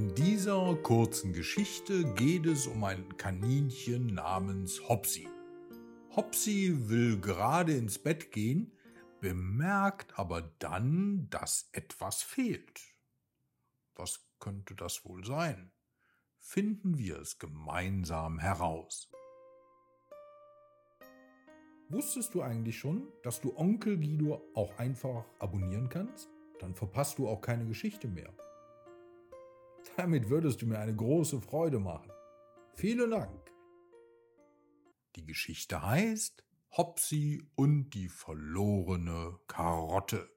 In dieser kurzen Geschichte geht es um ein Kaninchen namens Hopsi. Hopsi will gerade ins Bett gehen, bemerkt aber dann, dass etwas fehlt. Was könnte das wohl sein? Finden wir es gemeinsam heraus. Wusstest du eigentlich schon, dass du Onkel Guido auch einfach abonnieren kannst? Dann verpasst du auch keine Geschichte mehr. Damit würdest du mir eine große Freude machen. Vielen Dank. Die Geschichte heißt Hopsi und die verlorene Karotte.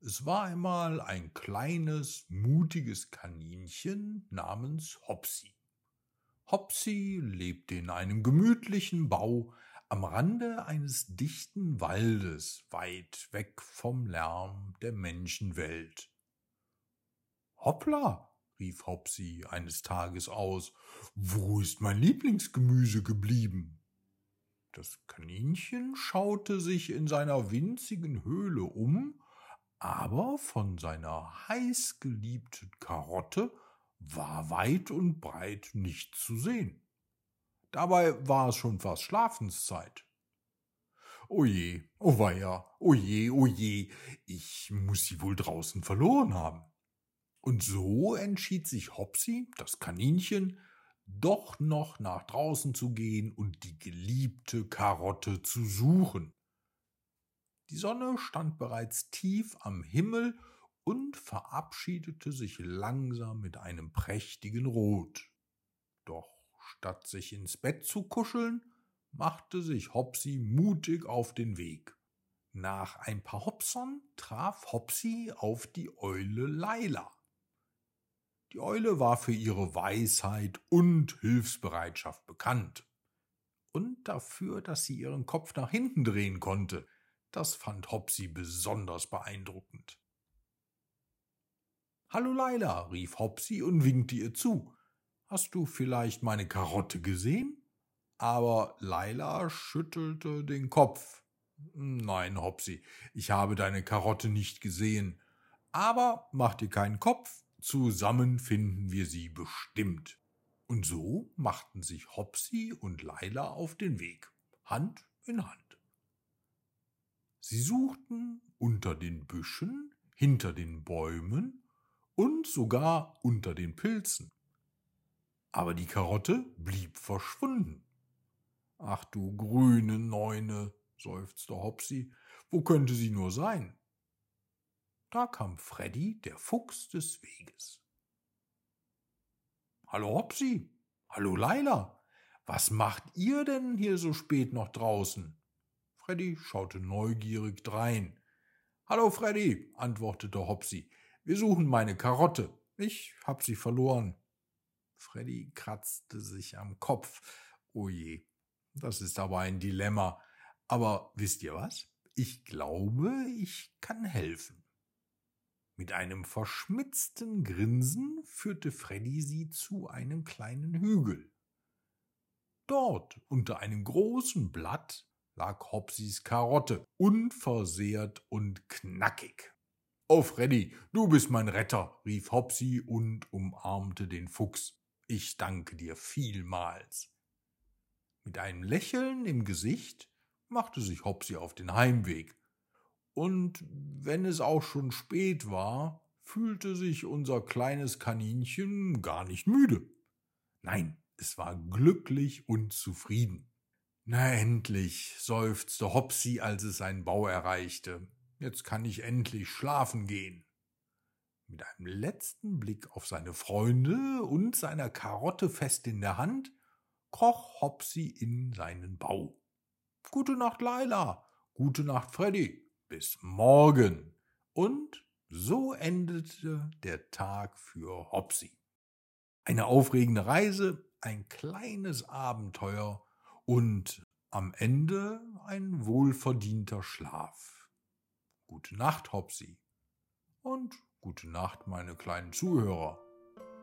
Es war einmal ein kleines, mutiges Kaninchen namens Hopsi. Hopsi lebte in einem gemütlichen Bau am Rande eines dichten Waldes, weit weg vom Lärm der Menschenwelt. Hoppla, rief Hopsi eines Tages aus, wo ist mein Lieblingsgemüse geblieben? Das Kaninchen schaute sich in seiner winzigen Höhle um, aber von seiner heißgeliebten Karotte war weit und breit nichts zu sehen. Dabei war es schon fast Schlafenszeit. Oje, oh weia, oje, oje, ich muss sie wohl draußen verloren haben. Und so entschied sich Hopsi, das Kaninchen, doch noch nach draußen zu gehen und die geliebte Karotte zu suchen. Die Sonne stand bereits tief am Himmel und verabschiedete sich langsam mit einem prächtigen Rot. Doch Statt sich ins Bett zu kuscheln, machte sich Hopsi mutig auf den Weg. Nach ein paar Hopsern traf Hopsi auf die Eule Laila. Die Eule war für ihre Weisheit und Hilfsbereitschaft bekannt. Und dafür, dass sie ihren Kopf nach hinten drehen konnte, das fand Hopsi besonders beeindruckend. Hallo Laila, rief Hopsi und winkte ihr zu. Hast du vielleicht meine Karotte gesehen? Aber Laila schüttelte den Kopf. Nein, Hopsi, ich habe deine Karotte nicht gesehen. Aber mach dir keinen Kopf, zusammen finden wir sie bestimmt. Und so machten sich Hopsi und Laila auf den Weg, Hand in Hand. Sie suchten unter den Büschen, hinter den Bäumen und sogar unter den Pilzen aber die Karotte blieb verschwunden. Ach du grüne Neune, seufzte Hopsi, wo könnte sie nur sein? Da kam Freddy, der Fuchs des Weges. Hallo Hopsi, hallo Laila, was macht ihr denn hier so spät noch draußen? Freddy schaute neugierig drein. Hallo Freddy, antwortete Hopsi, wir suchen meine Karotte. Ich hab sie verloren. Freddy kratzte sich am Kopf. Oh je, das ist aber ein Dilemma. Aber wisst ihr was? Ich glaube, ich kann helfen. Mit einem verschmitzten Grinsen führte Freddy sie zu einem kleinen Hügel. Dort unter einem großen Blatt lag Hopsis Karotte, unversehrt und knackig. Oh Freddy, du bist mein Retter, rief Hopsi und umarmte den Fuchs. Ich danke dir vielmals. Mit einem Lächeln im Gesicht machte sich Hopsi auf den Heimweg. Und wenn es auch schon spät war, fühlte sich unser kleines Kaninchen gar nicht müde. Nein, es war glücklich und zufrieden. Na endlich, seufzte Hopsi, als es seinen Bau erreichte. Jetzt kann ich endlich schlafen gehen. Mit einem letzten Blick auf seine Freunde und seiner Karotte fest in der Hand, kroch Hopsi in seinen Bau. Gute Nacht, Laila. Gute Nacht, Freddy. Bis morgen. Und so endete der Tag für Hopsi. Eine aufregende Reise, ein kleines Abenteuer und am Ende ein wohlverdienter Schlaf. Gute Nacht, Hopsi. Und Gute Nacht, meine kleinen Zuhörer.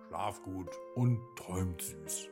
Schlaf gut und träumt süß.